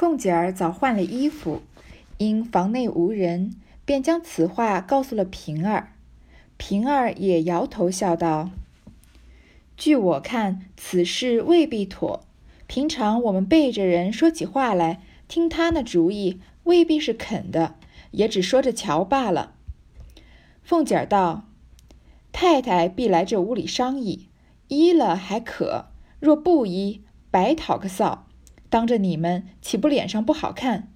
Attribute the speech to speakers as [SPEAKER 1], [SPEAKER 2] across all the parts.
[SPEAKER 1] 凤姐儿早换了衣服，因房内无人，便将此话告诉了平儿。平儿也摇头笑道：“据我看，此事未必妥。平常我们背着人说起话来，听他那主意，未必是肯的，也只说着瞧罢了。”凤姐儿道：“太太必来这屋里商议，依了还可；若不依，白讨个臊。当着你们，岂不脸上不好看？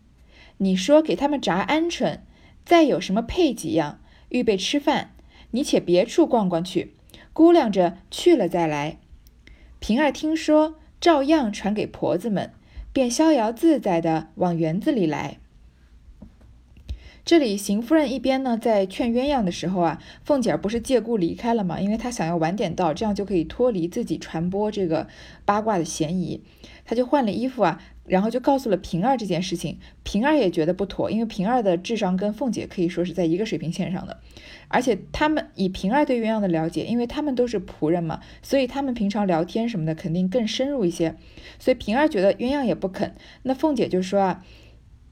[SPEAKER 1] 你说给他们炸鹌鹑，再有什么配几样，预备吃饭。”你且别处逛逛去，估量着去了再来。平儿听说，照样传给婆子们，便逍遥自在的往园子里来。这里邢夫人一边呢在劝鸳鸯的时候啊，凤姐儿不是借故离开了吗？因为她想要晚点到，这样就可以脱离自己传播这个八卦的嫌疑。她就换了衣服啊。然后就告诉了平儿这件事情，平儿也觉得不妥，因为平儿的智商跟凤姐可以说是在一个水平线上的，而且他们以平儿对鸳鸯的了解，因为他们都是仆人嘛，所以他们平常聊天什么的肯定更深入一些，所以平儿觉得鸳鸯也不肯。那凤姐就说啊，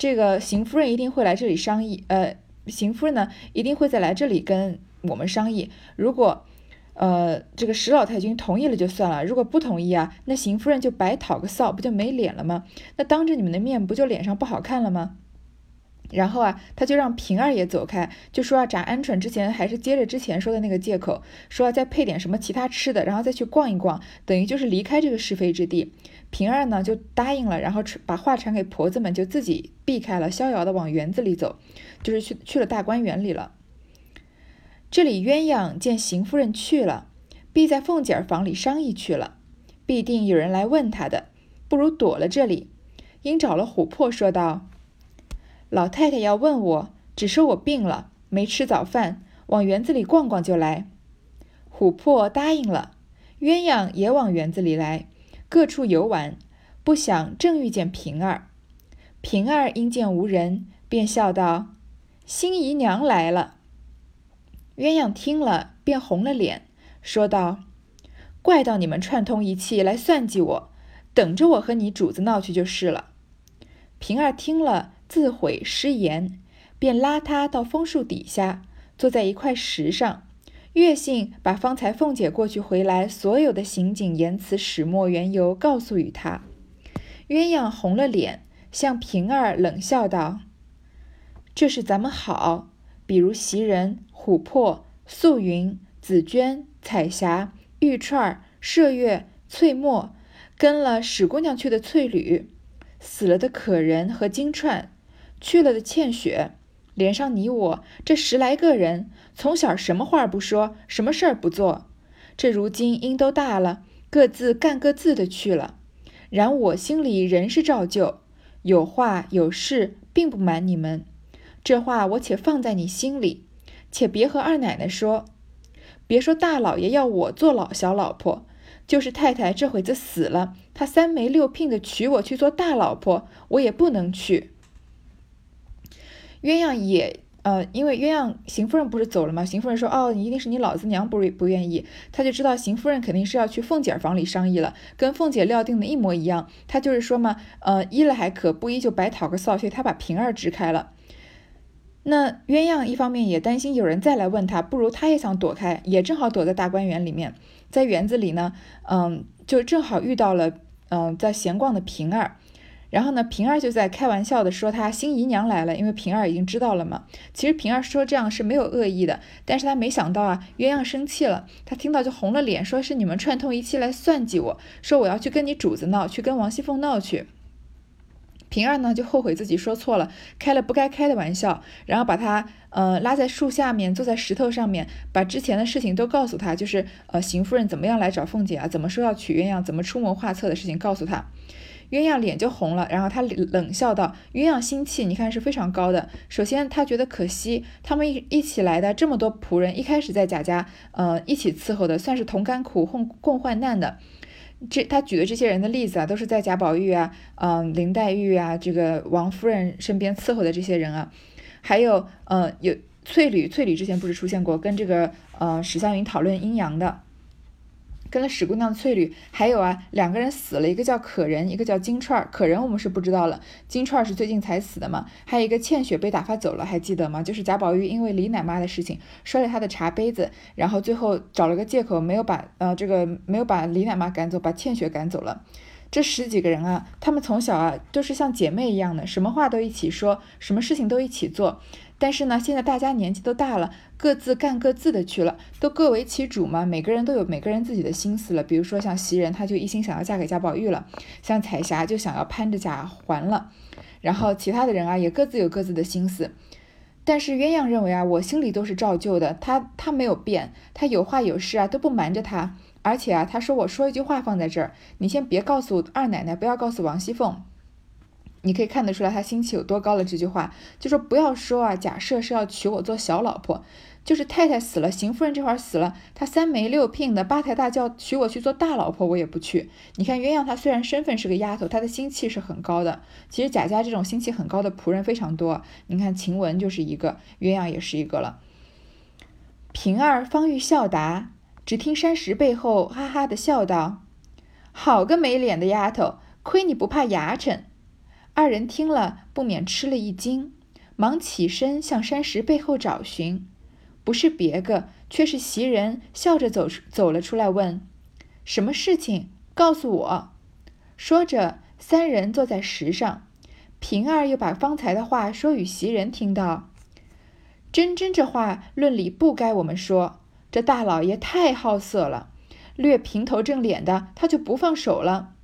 [SPEAKER 1] 这个邢夫人一定会来这里商议，呃，邢夫人呢一定会再来这里跟我们商议，如果。呃，这个石老太君同意了就算了，如果不同意啊，那邢夫人就白讨个臊，不就没脸了吗？那当着你们的面，不就脸上不好看了吗？然后啊，他就让平儿也走开，就说要炸鹌鹑之前，还是接着之前说的那个借口，说要再配点什么其他吃的，然后再去逛一逛，等于就是离开这个是非之地。平儿呢就答应了，然后把话传给婆子们，就自己避开了，逍遥的往园子里走，就是去去了大观园里了。这里鸳鸯见邢夫人去了，必在凤姐儿房里商议去了，必定有人来问她的，不如躲了这里。因找了琥珀说道：“老太太要问我，只说我病了，没吃早饭，往园子里逛逛就来。”琥珀答应了，鸳鸯也往园子里来，各处游玩。不想正遇见平儿，平儿因见无人，便笑道：“新姨娘来了。”鸳鸯听了，便红了脸，说道：“怪到你们串通一气来算计我，等着我和你主子闹去就是了。”平儿听了，自悔失言，便拉他到枫树底下，坐在一块石上，月信把方才凤姐过去回来所有的行景言辞始末缘由告诉与他。鸳鸯红了脸，向平儿冷笑道：“这是咱们好，比如袭人。”琥珀、素云、紫鹃、彩霞、玉串、麝月、翠墨，跟了史姑娘去的翠缕，死了的可人和金钏，去了的倩雪，连上你我这十来个人，从小什么话不说，什么事儿不做，这如今因都大了，各自干各自的去了。然我心里仍是照旧，有话有事，并不瞒你们。这话我且放在你心里。且别和二奶奶说，别说大老爷要我做老小老婆，就是太太这会子死了，他三媒六聘的娶我去做大老婆，我也不能去。鸳鸯也，呃，因为鸳鸯邢夫人不是走了吗？邢夫人说，哦，一定是你老子娘不不愿意，他就知道邢夫人肯定是要去凤姐房里商议了，跟凤姐料定的一模一样。他就是说嘛，呃，依了还可，不依就白讨个臊，所以他把平儿支开了。那鸳鸯一方面也担心有人再来问他，不如他也想躲开，也正好躲在大观园里面，在园子里呢，嗯，就正好遇到了，嗯，在闲逛的平儿，然后呢，平儿就在开玩笑的说她新姨娘来了，因为平儿已经知道了嘛。其实平儿说这样是没有恶意的，但是她没想到啊，鸳鸯生气了，她听到就红了脸，说是你们串通一气来算计我，说我要去跟你主子闹，去跟王熙凤闹去。平儿呢就后悔自己说错了，开了不该开的玩笑，然后把他呃拉在树下面，坐在石头上面，把之前的事情都告诉他，就是呃邢夫人怎么样来找凤姐啊，怎么说要娶鸳鸯，怎么出谋划策的事情告诉他。鸳鸯脸就红了，然后他冷笑道：“鸳鸯心气，你看是非常高的。首先他觉得可惜，他们一一起来的这么多仆人，一开始在贾家呃一起伺候的，算是同甘苦共共患难的。”这他举的这些人的例子啊，都是在贾宝玉啊、嗯林黛玉啊、这个王夫人身边伺候的这些人啊，还有呃有翠缕，翠缕之前不是出现过跟这个呃史湘云讨论阴阳的，跟了史姑娘翠缕，还有啊，两个人死了，一个叫可人，一个叫金串儿。可人我们是不知道了，金串儿是最近才死的嘛。还有一个倩雪被打发走了，还记得吗？就是贾宝玉因为李奶妈的事情摔了他的茶杯子，然后最后找了个借口没有把呃这个没有把李奶妈赶走，把倩雪赶走了。这十几个人啊，他们从小啊都是像姐妹一样的，什么话都一起说，什么事情都一起做。但是呢，现在大家年纪都大了，各自干各自的去了，都各为其主嘛。每个人都有每个人自己的心思了。比如说像袭人，她就一心想要嫁给贾宝玉了；像彩霞就想要攀着贾环了。然后其他的人啊，也各自有各自的心思。但是鸳鸯认为啊，我心里都是照旧的，他他没有变，他有话有事啊都不瞒着他。而且啊，他说我说一句话放在这儿，你先别告诉二奶奶，不要告诉王熙凤。你可以看得出来他心气有多高了。这句话就说不要说啊，假设是要娶我做小老婆，就是太太死了，邢夫人这会儿死了，他三媒六聘的八抬大轿娶我去做大老婆，我也不去。你看鸳鸯她虽然身份是个丫头，她的心气是很高的。其实贾家这种心气很高的仆人非常多。你看晴雯就是一个，鸳鸯也是一个了。平儿方欲笑答，只听山石背后哈哈的笑道：“好个没脸的丫头，亏你不怕牙碜。”二人听了，不免吃了一惊，忙起身向山石背后找寻，不是别个，却是袭人笑着走走了出来，问：“什么事情？告诉我。”说着，三人坐在石上，平儿又把方才的话说与袭人听到。真真这话论理不该我们说，这大老爷太好色了，略平头正脸的，他就不放手了。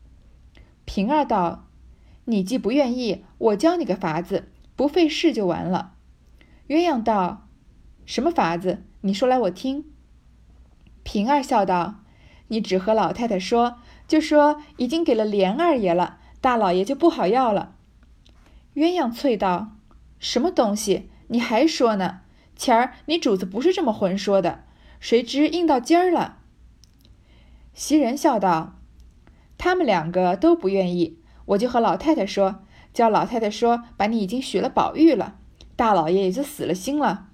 [SPEAKER 1] 平儿道。你既不愿意，我教你个法子，不费事就完了。鸳鸯道：“什么法子？你说来我听。”平儿笑道：“你只和老太太说，就说已经给了莲二爷了，大老爷就不好要了。”鸳鸯啐道：“什么东西？你还说呢？前儿你主子不是这么混说的，谁知应到今儿了。”袭人笑道：“他们两个都不愿意。”我就和老太太说，叫老太太说，把你已经许了宝玉了，大老爷也就死了心了。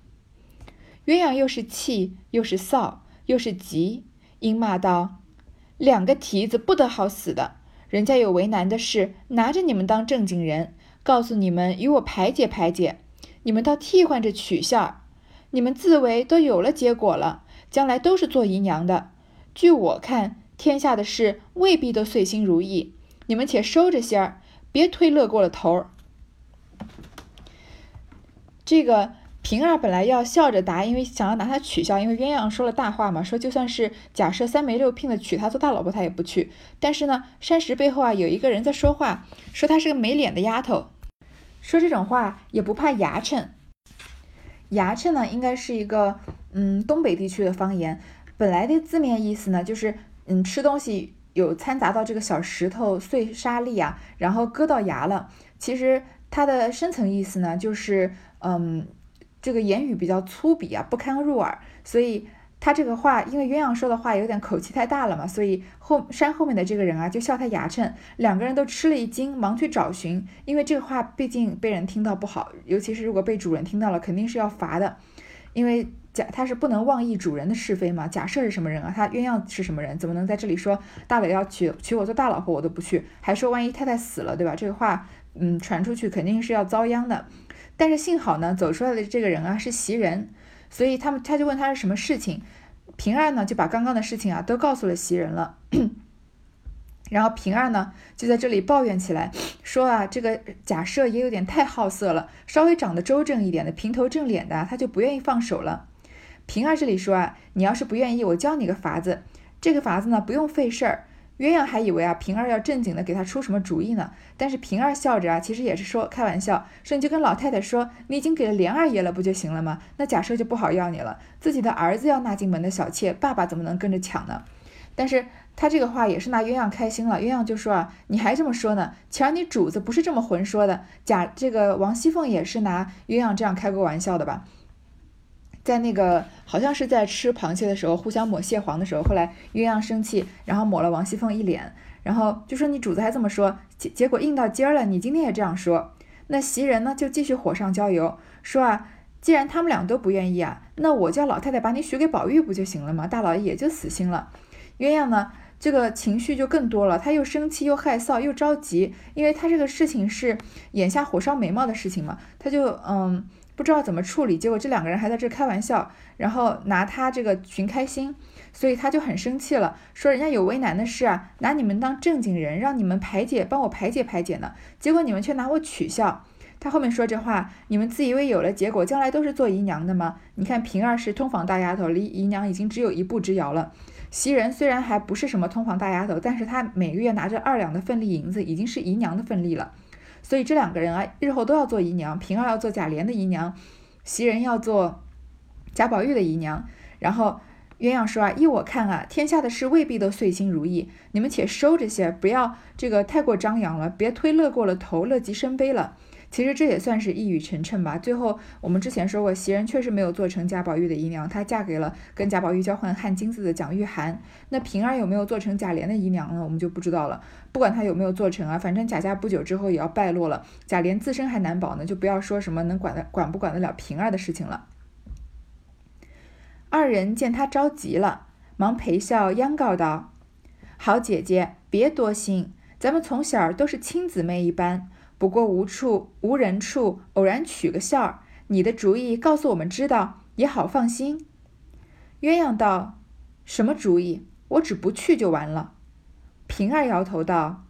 [SPEAKER 1] 鸳鸯又是气又是臊又是急，应骂道：“两个蹄子不得好死的，人家有为难的事，拿着你们当正经人，告诉你们与我排解排解，你们倒替换着取笑，你们自为都有了结果了，将来都是做姨娘的。据我看，天下的事未必都遂心如意。”你们且收着些儿，别推乐过了头儿。这个平儿本来要笑着答，因为想要拿他取笑，因为鸳鸯说了大话嘛，说就算是假设三媒六聘的娶她做大老婆，她也不去。但是呢，山石背后啊有一个人在说话，说她是个没脸的丫头，说这种话也不怕牙碜。牙碜呢，应该是一个嗯东北地区的方言，本来的字面意思呢就是嗯吃东西。有掺杂到这个小石头碎沙粒啊，然后割到牙了。其实它的深层意思呢，就是嗯，这个言语比较粗鄙啊，不堪入耳。所以他这个话，因为鸳鸯说的话有点口气太大了嘛，所以后山后面的这个人啊，就笑他牙碜。两个人都吃了一惊，忙去找寻，因为这个话毕竟被人听到不好，尤其是如果被主人听到了，肯定是要罚的，因为。假他是不能妄议主人的是非嘛？假设是什么人啊？他鸳鸯是什么人？怎么能在这里说大磊要娶娶我做大老婆，我都不去，还说万一太太死了，对吧？这个话，嗯，传出去肯定是要遭殃的。但是幸好呢，走出来的这个人啊是袭人，所以他们他就问他是什么事情，平儿呢就把刚刚的事情啊都告诉了袭人了。然后平儿呢就在这里抱怨起来，说啊这个假设也有点太好色了，稍微长得周正一点的平头正脸的，他就不愿意放手了。平儿这里说啊，你要是不愿意，我教你个法子。这个法子呢，不用费事儿。鸳鸯还以为啊，平儿要正经的给他出什么主意呢。但是平儿笑着啊，其实也是说开玩笑，说你就跟老太太说，你已经给了莲二爷了，不就行了吗？那假设就不好要你了。自己的儿子要纳进门的小妾，爸爸怎么能跟着抢呢？但是他这个话也是拿鸳鸯开心了。鸳鸯就说啊，你还这么说呢？瞧你主子不是这么混说的。假这个王熙凤也是拿鸳鸯这样开过玩笑的吧？在那个好像是在吃螃蟹的时候，互相抹蟹黄的时候，后来鸳鸯生气，然后抹了王熙凤一脸，然后就说你主子还这么说，结结果硬到今儿了，你今天也这样说，那袭人呢就继续火上浇油，说啊，既然他们俩都不愿意啊，那我叫老太太把你许给宝玉不就行了吗？大老爷也就死心了。鸳鸯呢，这个情绪就更多了，他又生气又害臊又着急，因为他这个事情是眼下火烧眉毛的事情嘛，他就嗯不知道怎么处理，结果这两个人还在这开玩笑，然后拿他这个寻开心。所以他就很生气了，说人家有为难的事啊，拿你们当正经人，让你们排解，帮我排解排解呢。结果你们却拿我取笑。他后面说这话，你们自以为有了结果，将来都是做姨娘的吗？你看平儿是通房大丫头，离姨娘已经只有一步之遥了。袭人虽然还不是什么通房大丫头，但是她每个月拿着二两的份例银子，已经是姨娘的份例了。所以这两个人啊，日后都要做姨娘。平儿要做贾琏的姨娘，袭人要做贾宝玉的姨娘，然后。鸳鸯说啊，依我看啊，天下的事未必都遂心如意，你们且收着些，不要这个太过张扬了，别推乐过了头，乐极生悲了。其实这也算是一语成谶吧。最后我们之前说过，袭人确实没有做成贾宝玉的姨娘，她嫁给了跟贾宝玉交换汗金子的蒋玉菡。那平儿有没有做成贾琏的姨娘呢？我们就不知道了。不管她有没有做成啊，反正贾家不久之后也要败落了，贾琏自身还难保呢，就不要说什么能管得管不管得了平儿的事情了。二人见他着急了，忙陪笑央告道：“好姐姐，别多心，咱们从小都是亲姊妹一般，不过无处无人处，偶然取个笑儿。你的主意告诉我们知道，也好放心。”鸳鸯道：“什么主意？我只不去就完了。”平儿摇头道：“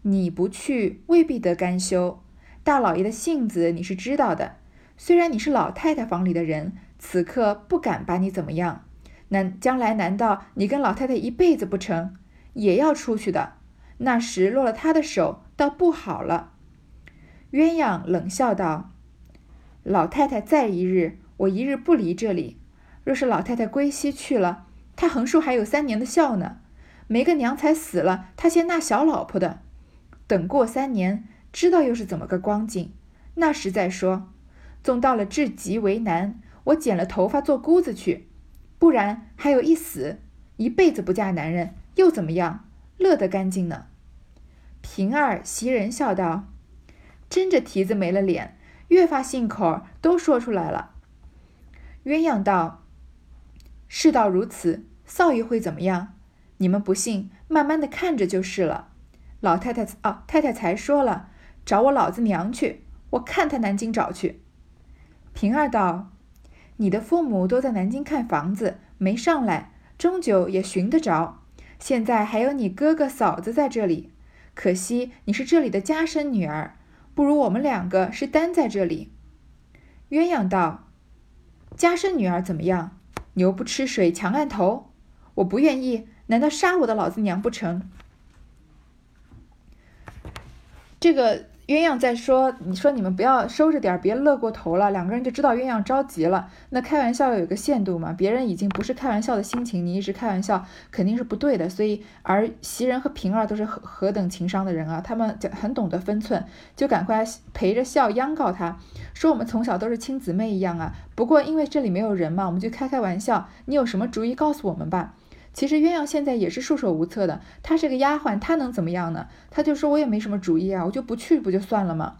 [SPEAKER 1] 你不去未必得甘休。大老爷的性子你是知道的，虽然你是老太太房里的人。”此刻不敢把你怎么样，难将来难道你跟老太太一辈子不成？也要出去的。那时落了他的手，倒不好了。鸳鸯冷笑道：“老太太在一日，我一日不离这里。若是老太太归西去了，她横竖还有三年的孝呢。没个娘才死了，她先纳小老婆的。等过三年，知道又是怎么个光景，那时再说。纵到了至极为难。”我剪了头发做姑子去，不然还有一死，一辈子不嫁男人又怎么样？乐得干净呢。平儿、袭人笑道：“真着蹄子没了脸，越发信口都说出来了。”鸳鸯道：“事到如此，臊爷会怎么样？你们不信，慢慢的看着就是了。老太太啊，太太才说了，找我老子娘去，我看他南京找去。”平儿道。你的父母都在南京看房子，没上来，终究也寻得着。现在还有你哥哥嫂子在这里，可惜你是这里的家生女儿，不如我们两个是单在这里。鸳鸯道：“家生女儿怎么样？牛不吃水强按头，我不愿意，难道杀我的老子娘不成？”这个。鸳鸯在说：“你说你们不要收着点，别乐过头了。”两个人就知道鸳鸯着急了。那开玩笑有个限度嘛，别人已经不是开玩笑的心情，你一直开玩笑肯定是不对的。所以，而袭人和平儿都是何何等情商的人啊，他们很懂得分寸，就赶快陪着笑央告他说：“我们从小都是亲姊妹一样啊，不过因为这里没有人嘛，我们就开开玩笑。你有什么主意告诉我们吧。”其实鸳鸯现在也是束手无策的，她是个丫鬟，她能怎么样呢？她就说：“我也没什么主意啊，我就不去，不就算了吗？”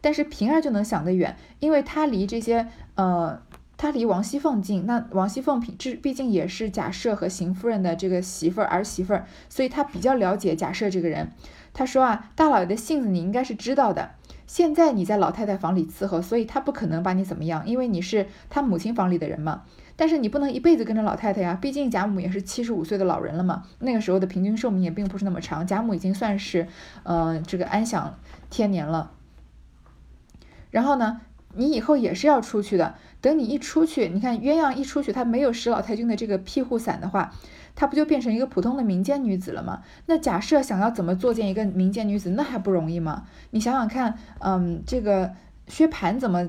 [SPEAKER 1] 但是平儿就能想得远，因为她离这些，呃，她离王熙凤近。那王熙凤这毕竟也是贾赦和邢夫人的这个媳妇儿儿媳妇儿，所以她比较了解贾赦这个人。她说啊，大老爷的性子你应该是知道的。现在你在老太太房里伺候，所以他不可能把你怎么样，因为你是他母亲房里的人嘛。但是你不能一辈子跟着老太太呀，毕竟贾母也是七十五岁的老人了嘛。那个时候的平均寿命也并不是那么长，贾母已经算是，呃，这个安享天年了。然后呢，你以后也是要出去的。等你一出去，你看鸳鸯一出去，她没有使老太君的这个庇护伞的话，她不就变成一个普通的民间女子了吗？那假设想要怎么作践一个民间女子，那还不容易吗？你想想看，嗯，这个薛蟠怎么，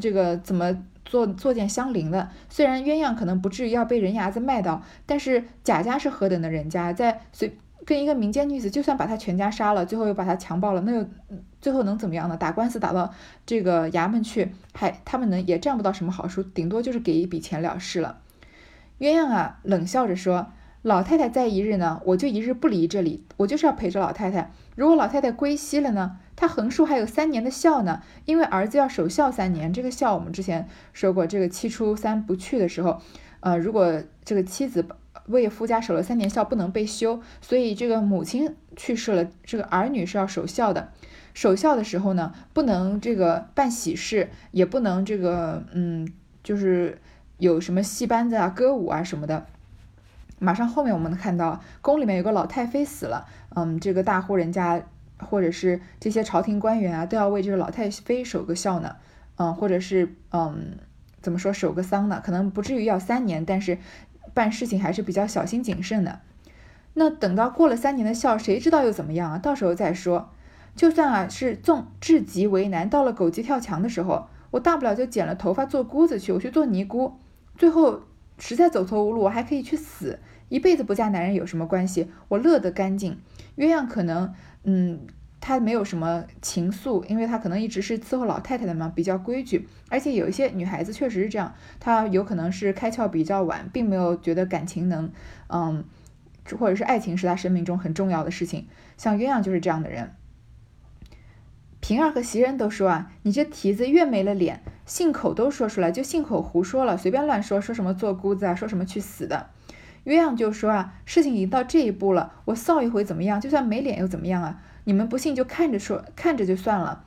[SPEAKER 1] 这个怎么？做做件相邻的，虽然鸳鸯可能不至于要被人牙子卖到，但是贾家是何等的人家，在随跟一个民间女子，就算把她全家杀了，最后又把她强暴了，那又最后能怎么样呢？打官司打到这个衙门去，还他们能也占不到什么好处，顶多就是给一笔钱了事了。鸳鸯啊，冷笑着说：“老太太在一日呢，我就一日不离这里，我就是要陪着老太太。如果老太太归西了呢？”她横竖还有三年的孝呢，因为儿子要守孝三年。这个孝我们之前说过，这个七出三不去的时候，呃，如果这个妻子为夫家守了三年孝，不能被休。所以这个母亲去世了，这个儿女是要守孝的。守孝的时候呢，不能这个办喜事，也不能这个嗯，就是有什么戏班子啊、歌舞啊什么的。马上后面我们能看到，宫里面有个老太妃死了，嗯，这个大户人家或者是这些朝廷官员啊，都要为这个老太妃守个孝呢，嗯，或者是嗯，怎么说守个丧呢？可能不至于要三年，但是办事情还是比较小心谨慎的。那等到过了三年的孝，谁知道又怎么样啊？到时候再说。就算啊是纵至极为难，到了狗急跳墙的时候，我大不了就剪了头发做姑子去，我去做尼姑，最后。实在走投无路，我还可以去死，一辈子不嫁男人有什么关系？我乐得干净。鸳鸯可能，嗯，她没有什么情愫，因为她可能一直是伺候老太太的嘛，比较规矩。而且有一些女孩子确实是这样，她有可能是开窍比较晚，并没有觉得感情能，嗯，或者是爱情是她生命中很重要的事情。像鸳鸯就是这样的人。平儿和袭人都说啊，你这蹄子越没了脸。信口都说出来，就信口胡说了，随便乱说，说什么做姑子啊，说什么去死的。鸳鸯就说啊，事情已经到这一步了，我臊一回怎么样？就算没脸又怎么样啊？你们不信就看着说，看着就算了。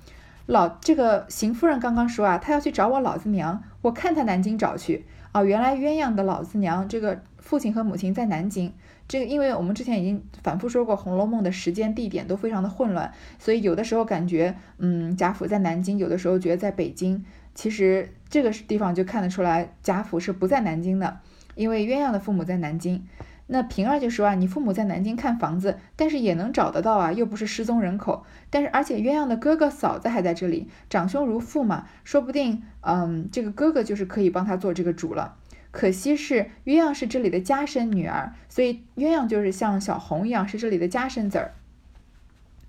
[SPEAKER 1] 老这个邢夫人刚刚说啊，她要去找我老子娘，我看她南京找去。哦，原来鸳鸯的老子娘这个父亲和母亲在南京。这个因为我们之前已经反复说过，《红楼梦》的时间地点都非常的混乱，所以有的时候感觉嗯贾府在南京，有的时候觉得在北京。其实这个地方就看得出来，贾府是不在南京的，因为鸳鸯的父母在南京。那平儿就说啊，你父母在南京看房子，但是也能找得到啊，又不是失踪人口。但是而且鸳鸯的哥哥嫂子还在这里，长兄如父嘛，说不定嗯，这个哥哥就是可以帮他做这个主了。可惜是鸳鸯是这里的家生女儿，所以鸳鸯就是像小红一样，是这里的家生子儿。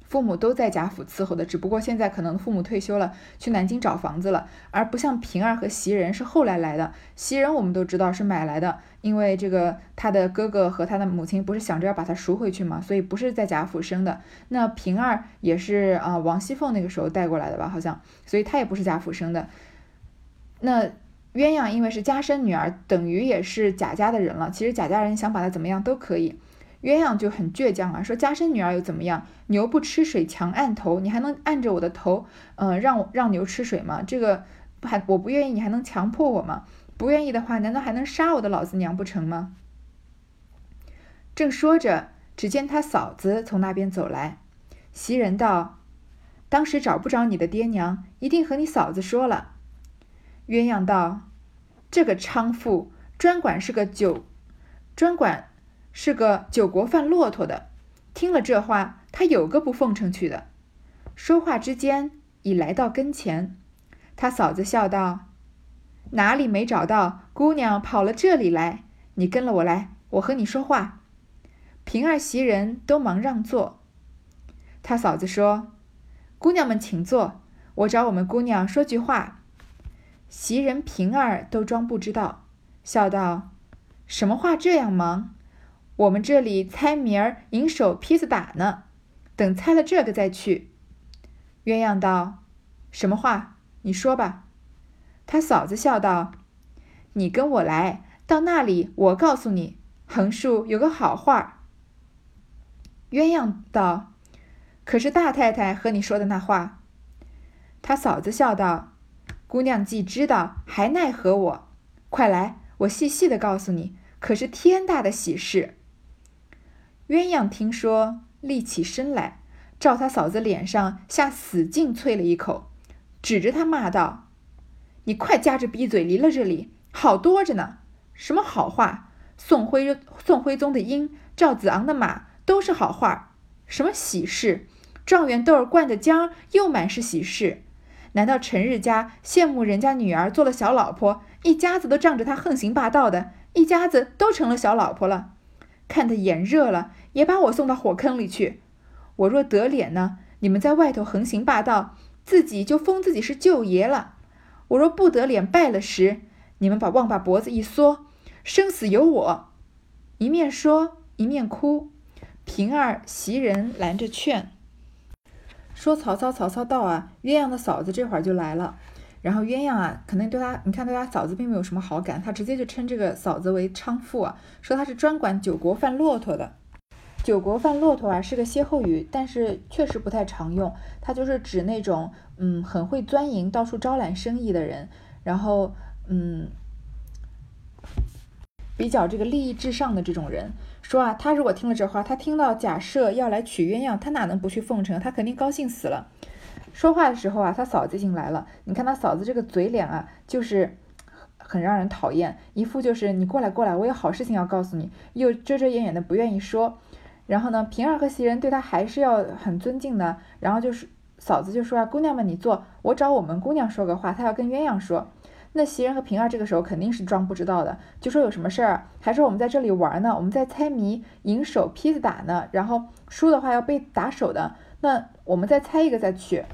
[SPEAKER 1] 父母都在贾府伺候的，只不过现在可能父母退休了，去南京找房子了，而不像平儿和袭人是后来来的。袭人我们都知道是买来的，因为这个他的哥哥和他的母亲不是想着要把他赎回去嘛，所以不是在贾府生的。那平儿也是啊，王熙凤那个时候带过来的吧，好像，所以她也不是贾府生的。那鸳鸯因为是家生女儿，等于也是贾家的人了。其实贾家人想把她怎么样都可以。鸳鸯就很倔强啊，说家生女儿又怎么样？牛不吃水强按头，你还能按着我的头，嗯，让我让牛吃水吗？这个还我不愿意，你还能强迫我吗？不愿意的话，难道还能杀我的老子娘不成吗？正说着，只见他嫂子从那边走来，袭人道：“当时找不着你的爹娘，一定和你嫂子说了。”鸳鸯道：“这个娼妇专管是个酒，专管。”是个酒国贩骆驼的，听了这话，他有个不奉承去的。说话之间，已来到跟前。他嫂子笑道：“哪里没找到姑娘，跑了这里来？你跟了我来，我和你说话。”平儿、袭人都忙让座。他嫂子说：“姑娘们请坐，我找我们姑娘说句话。”袭人、平儿都装不知道，笑道：“什么话这样忙？”我们这里猜谜儿，赢手劈子打呢。等猜了这个再去。鸳鸯道：“什么话？你说吧。”他嫂子笑道：“你跟我来，到那里我告诉你。横竖有个好话。”鸳鸯道：“可是大太太和你说的那话？”他嫂子笑道：“姑娘既知道，还奈何我？快来，我细细的告诉你，可是天大的喜事。”鸳鸯听说，立起身来，照他嫂子脸上下死劲啐了一口，指着他骂道：“你快夹着逼嘴离了这里，好多着呢！什么好话？宋徽宋徽宗的鹰，赵子昂的马，都是好话。什么喜事？状元豆儿灌的浆，又满是喜事。难道陈日家羡慕人家女儿做了小老婆，一家子都仗着他横行霸道的，一家子都成了小老婆了？看得眼热了。”也把我送到火坑里去。我若得脸呢，你们在外头横行霸道，自己就封自己是舅爷了；我若不得脸败了时，你们把旺把脖子一缩，生死由我。一面说一面哭。平儿、袭人拦着劝，说：“曹操，曹操到啊！鸳鸯的嫂子这会儿就来了。”然后鸳鸯啊，可能对他，你看对他嫂子并没有什么好感，他直接就称这个嫂子为娼妇啊，说他是专管九国贩骆驼的。九国贩骆驼啊是个歇后语，但是确实不太常用，它就是指那种嗯很会钻营、到处招揽生意的人，然后嗯比较这个利益至上的这种人。说啊，他如果听了这话，他听到假设要来娶鸳鸯，他哪能不去奉承？他肯定高兴死了。说话的时候啊，他嫂子已经来了。你看他嫂子这个嘴脸啊，就是很让人讨厌，一副就是你过来过来，我有好事情要告诉你，又遮遮掩掩的不愿意说。然后呢，平儿和袭人对他还是要很尊敬的。然后就是嫂子就说啊，姑娘们你坐，我找我们姑娘说个话，她要跟鸳鸯说。那袭人和平儿这个时候肯定是装不知道的，就说有什么事儿，还说我们在这里玩呢，我们在猜谜，赢手劈子打呢，然后输的话要被打手的。那我们再猜一个再去。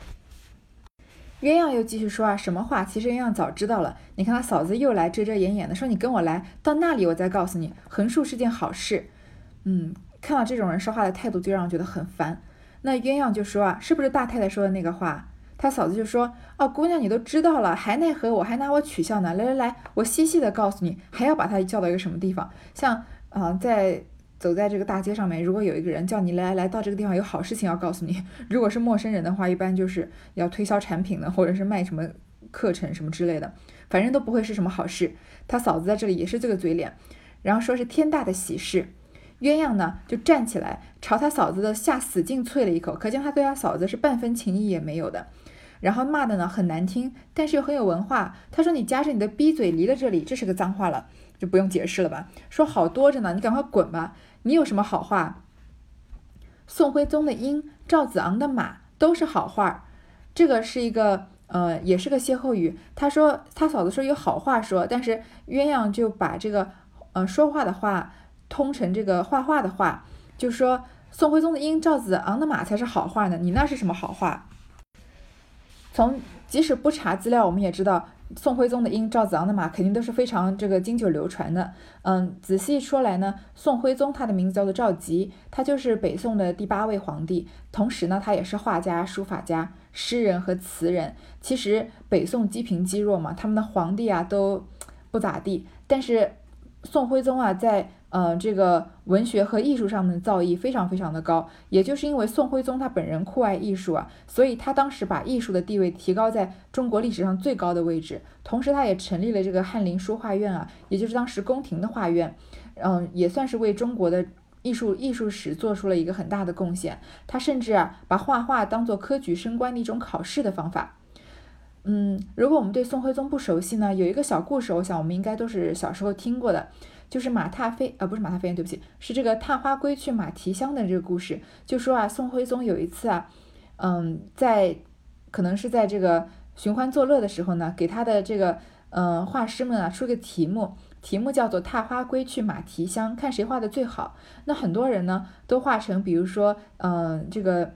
[SPEAKER 1] 鸳鸯又继续说啊，什么话？其实鸳鸯早知道了。你看他嫂子又来遮遮掩掩的说，你跟我来到那里，我再告诉你，横竖是件好事。嗯，看到这种人说话的态度，就让我觉得很烦。那鸳鸯就说啊，是不是大太太说的那个话？他嫂子就说，哦，姑娘你都知道了，还奈何我还拿我取笑呢？来来来，我细细的告诉你，还要把他叫到一个什么地方？像啊，在。走在这个大街上面，如果有一个人叫你来来来到这个地方，有好事情要告诉你。如果是陌生人的话，一般就是要推销产品的，或者是卖什么课程什么之类的，反正都不会是什么好事。他嫂子在这里也是这个嘴脸，然后说是天大的喜事。鸳鸯呢就站起来朝他嫂子的下使劲啐了一口，可见他对他嫂子是半分情意也没有的。然后骂的呢很难听，但是又很有文化。他说你夹着你的逼嘴离了这里，这是个脏话了，就不用解释了吧？说好多着呢，你赶快滚吧。你有什么好话？宋徽宗的鹰，赵子昂的马，都是好话。这个是一个，呃，也是个歇后语。他说他嫂子说有好话说，但是鸳鸯就把这个，呃，说话的话通成这个画画的话，就说宋徽宗的鹰，赵子昂的马才是好话呢。你那是什么好话？从即使不查资料，我们也知道。宋徽宗的鹰，赵子昂的马，肯定都是非常这个经久流传的。嗯，仔细说来呢，宋徽宗他的名字叫做赵佶，他就是北宋的第八位皇帝，同时呢，他也是画家、书法家、诗人和词人。其实北宋积贫积弱嘛，他们的皇帝啊都不咋地，但是宋徽宗啊在。呃，这个文学和艺术上面的造诣非常非常的高，也就是因为宋徽宗他本人酷爱艺术啊，所以他当时把艺术的地位提高在中国历史上最高的位置。同时，他也成立了这个翰林书画院啊，也就是当时宫廷的画院，嗯，也算是为中国的艺术艺术史做出了一个很大的贡献。他甚至啊，把画画当做科举升官的一种考试的方法。嗯，如果我们对宋徽宗不熟悉呢，有一个小故事，我想我们应该都是小时候听过的。就是马踏飞，呃，不是马踏飞燕，对不起，是这个探花归去马蹄香的这个故事。就说啊，宋徽宗有一次啊，嗯，在可能是在这个寻欢作乐的时候呢，给他的这个嗯画师们啊出个题目，题目叫做“踏花归去马蹄香”，看谁画的最好。那很多人呢都画成，比如说，嗯，这个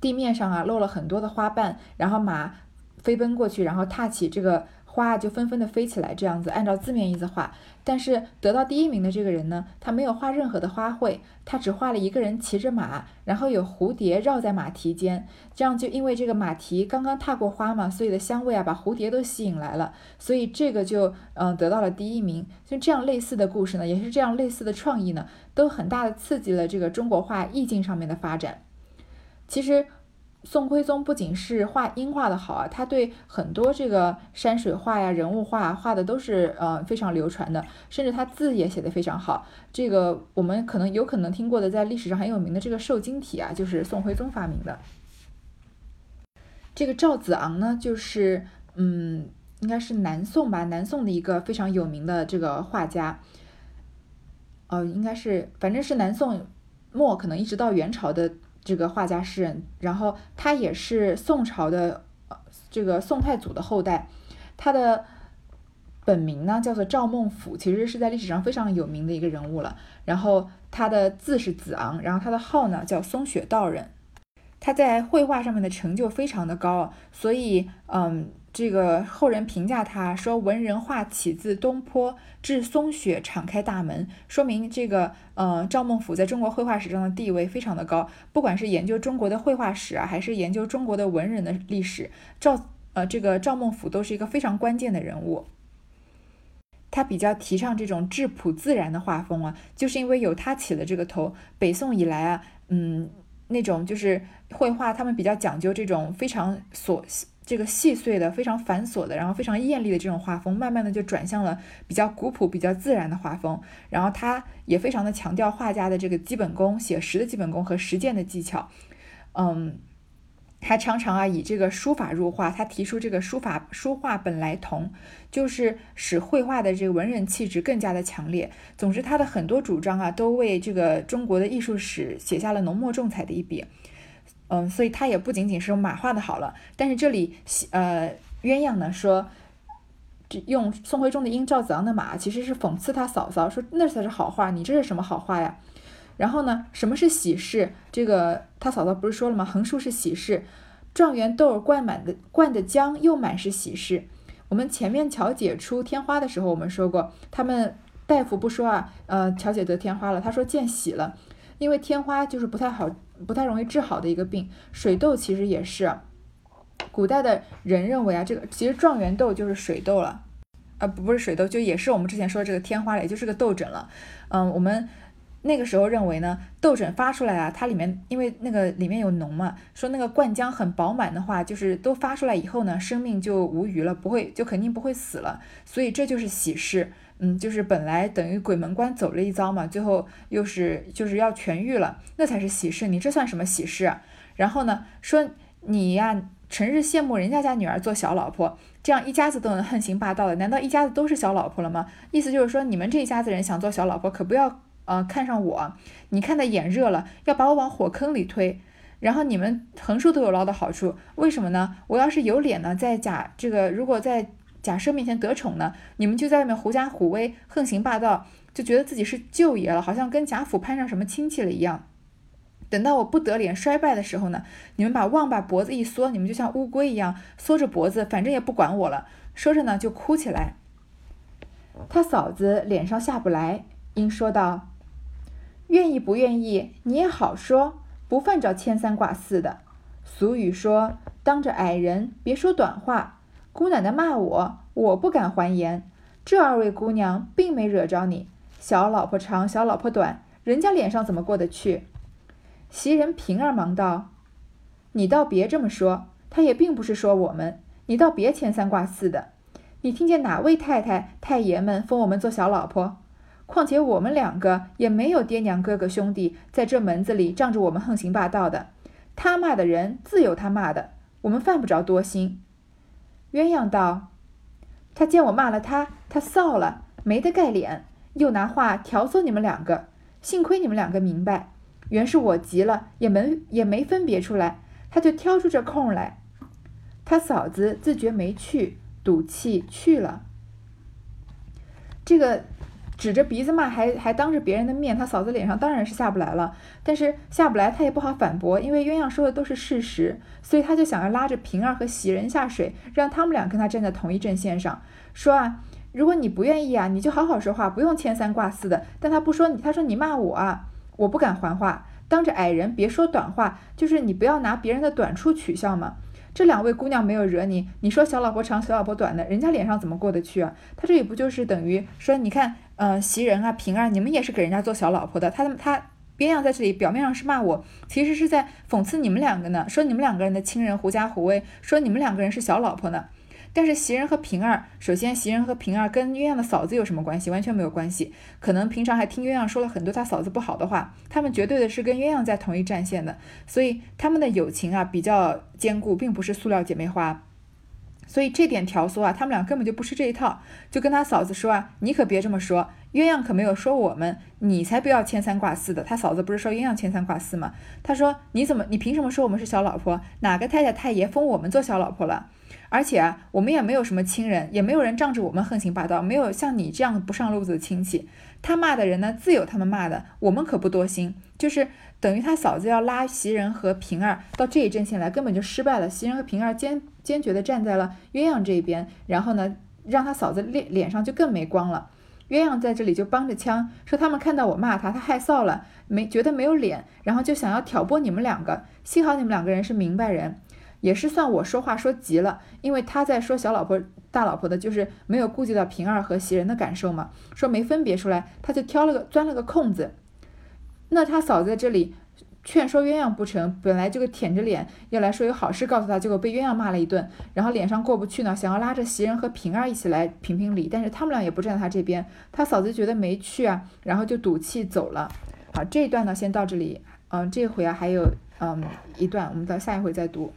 [SPEAKER 1] 地面上啊落了很多的花瓣，然后马飞奔过去，然后踏起这个。花就纷纷的飞起来，这样子按照字面意思画。但是得到第一名的这个人呢，他没有画任何的花卉，他只画了一个人骑着马，然后有蝴蝶绕在马蹄间。这样就因为这个马蹄刚刚踏过花嘛，所以的香味啊把蝴蝶都吸引来了，所以这个就嗯得到了第一名。就这样类似的故事呢，也是这样类似的创意呢，都很大的刺激了这个中国画意境上面的发展。其实。宋徽宗不仅是画鹰画的好啊，他对很多这个山水画呀、人物画画的都是呃非常流传的，甚至他字也写的非常好。这个我们可能有可能听过的，在历史上很有名的这个瘦金体啊，就是宋徽宗发明的。这个赵子昂呢，就是嗯，应该是南宋吧，南宋的一个非常有名的这个画家。哦，应该是，反正是南宋末，可能一直到元朝的。这个画家诗人，然后他也是宋朝的这个宋太祖的后代，他的本名呢叫做赵孟俯，其实是在历史上非常有名的一个人物了。然后他的字是子昂，然后他的号呢叫松雪道人，他在绘画上面的成就非常的高，所以嗯。这个后人评价他说：“文人画起自东坡，至松雪敞开大门。”说明这个呃赵孟俯在中国绘画史上的地位非常的高。不管是研究中国的绘画史啊，还是研究中国的文人的历史，赵呃，这个赵孟俯都是一个非常关键的人物。他比较提倡这种质朴自然的画风啊，就是因为有他起了这个头。北宋以来啊，嗯，那种就是绘画，他们比较讲究这种非常琐这个细碎的、非常繁琐的，然后非常艳丽的这种画风，慢慢的就转向了比较古朴、比较自然的画风。然后他也非常的强调画家的这个基本功、写实的基本功和实践的技巧，嗯。还常常啊以这个书法入画，他提出这个书法书画本来同，就是使绘画的这个文人气质更加的强烈。总之，他的很多主张啊，都为这个中国的艺术史写下了浓墨重彩的一笔。嗯，所以他也不仅仅是马画的好了，但是这里呃鸳鸯呢说，这用宋徽宗的鹰赵子昂的马，其实是讽刺他嫂嫂，说那才是好画，你这是什么好画呀？然后呢？什么是喜事？这个他嫂嫂不是说了吗？横竖是喜事，状元豆灌满的灌的浆又满是喜事。我们前面乔姐出天花的时候，我们说过，他们大夫不说啊，呃，乔姐得天花了，他说见喜了，因为天花就是不太好、不太容易治好的一个病。水痘其实也是，古代的人认为啊，这个其实状元痘就是水痘了，啊，不不是水痘，就也是我们之前说的这个天花了，也就是个痘疹了。嗯，我们。那个时候认为呢，痘疹发出来啊，它里面因为那个里面有脓嘛，说那个灌浆很饱满的话，就是都发出来以后呢，生命就无虞了，不会就肯定不会死了，所以这就是喜事，嗯，就是本来等于鬼门关走了一遭嘛，最后又是就是要痊愈了，那才是喜事，你这算什么喜事？然后呢，说你呀，成日羡慕人家家女儿做小老婆，这样一家子都能横行霸道的，难道一家子都是小老婆了吗？意思就是说，你们这一家子人想做小老婆，可不要。呃，看上我，你看的眼热了，要把我往火坑里推，然后你们横竖都有捞的好处，为什么呢？我要是有脸呢，在假这个如果在假设面前得宠呢，你们就在外面狐假虎威、横行霸道，就觉得自己是舅爷了，好像跟贾府攀上什么亲戚了一样。等到我不得脸衰败的时候呢，你们把旺把脖子一缩，你们就像乌龟一样缩着脖子，反正也不管我了。说着呢，就哭起来。他嫂子脸上下不来，因说道。愿意不愿意，你也好说，不犯着牵三挂四的。俗语说：“当着矮人别说短话。”姑奶奶骂我，我不敢还言。这二位姑娘并没惹着你，小老婆长，小老婆短，人家脸上怎么过得去？袭人平儿忙道：“你倒别这么说，她也并不是说我们，你倒别牵三挂四的。你听见哪位太太、太爷们封我们做小老婆？”况且我们两个也没有爹娘哥哥兄弟在这门子里仗着我们横行霸道的，他骂的人自有他骂的，我们犯不着多心。鸳鸯道：“他见我骂了他，他臊了，没得盖脸，又拿话挑唆你们两个。幸亏你们两个明白，原是我急了，也没也没分别出来，他。就挑出这空来。他。嫂子自觉没趣，赌气去了。这个。”指着鼻子骂，还还当着别人的面，他嫂子脸上当然是下不来了。但是下不来，他也不好反驳，因为鸳鸯说的都是事实，所以他就想要拉着平儿和袭人下水，让他们俩跟他站在同一阵线上，说啊，如果你不愿意啊，你就好好说话，不用牵三挂四的。但他不说你，他说你骂我啊，我不敢还话，当着矮人别说短话，就是你不要拿别人的短处取笑嘛。这两位姑娘没有惹你，你说小老婆长，小老婆短的，人家脸上怎么过得去啊？他这里不就是等于说，你看。呃，袭人啊，平儿，你们也是给人家做小老婆的。他他鸳鸯在这里表面上是骂我，其实是在讽刺你们两个呢，说你们两个人的亲人狐假虎威，说你们两个人是小老婆呢。但是袭人和平儿，首先袭人和平儿跟鸳鸯的嫂子有什么关系？完全没有关系。可能平常还听鸳鸯说了很多他嫂子不好的话，他们绝对的是跟鸳鸯在同一战线的，所以他们的友情啊比较坚固，并不是塑料姐妹花。所以这点挑唆啊，他们俩根本就不吃这一套，就跟他嫂子说啊，你可别这么说，鸳鸯可没有说我们，你才不要牵三挂四的。他嫂子不是说鸳鸯牵三挂四吗？他说你怎么，你凭什么说我们是小老婆？哪个太太太爷封我们做小老婆了？而且啊，我们也没有什么亲人，也没有人仗着我们横行霸道，没有像你这样不上路子的亲戚。他骂的人呢，自有他们骂的，我们可不多心。就是等于他嫂子要拉袭人和平儿到这一阵线来，根本就失败了。袭人和平儿坚坚决地站在了鸳鸯这一边，然后呢，让他嫂子脸脸上就更没光了。鸳鸯在这里就帮着腔说，他们看到我骂他，他害臊了，没觉得没有脸，然后就想要挑拨你们两个。幸好你们两个人是明白人。也是算我说话说急了，因为他在说小老婆大老婆的，就是没有顾及到平儿和袭人的感受嘛，说没分别出来，他就挑了个钻了个空子。那他嫂子在这里劝说鸳鸯不成，本来这个舔着脸要来说有好事告诉他，结果被鸳鸯骂了一顿，然后脸上过不去呢，想要拉着袭人和平儿一起来评评理，但是他们俩也不站在他这边，他嫂子觉得没趣啊，然后就赌气走了。好，这一段呢先到这里，嗯，这回啊还有嗯一段，我们到下一回再读。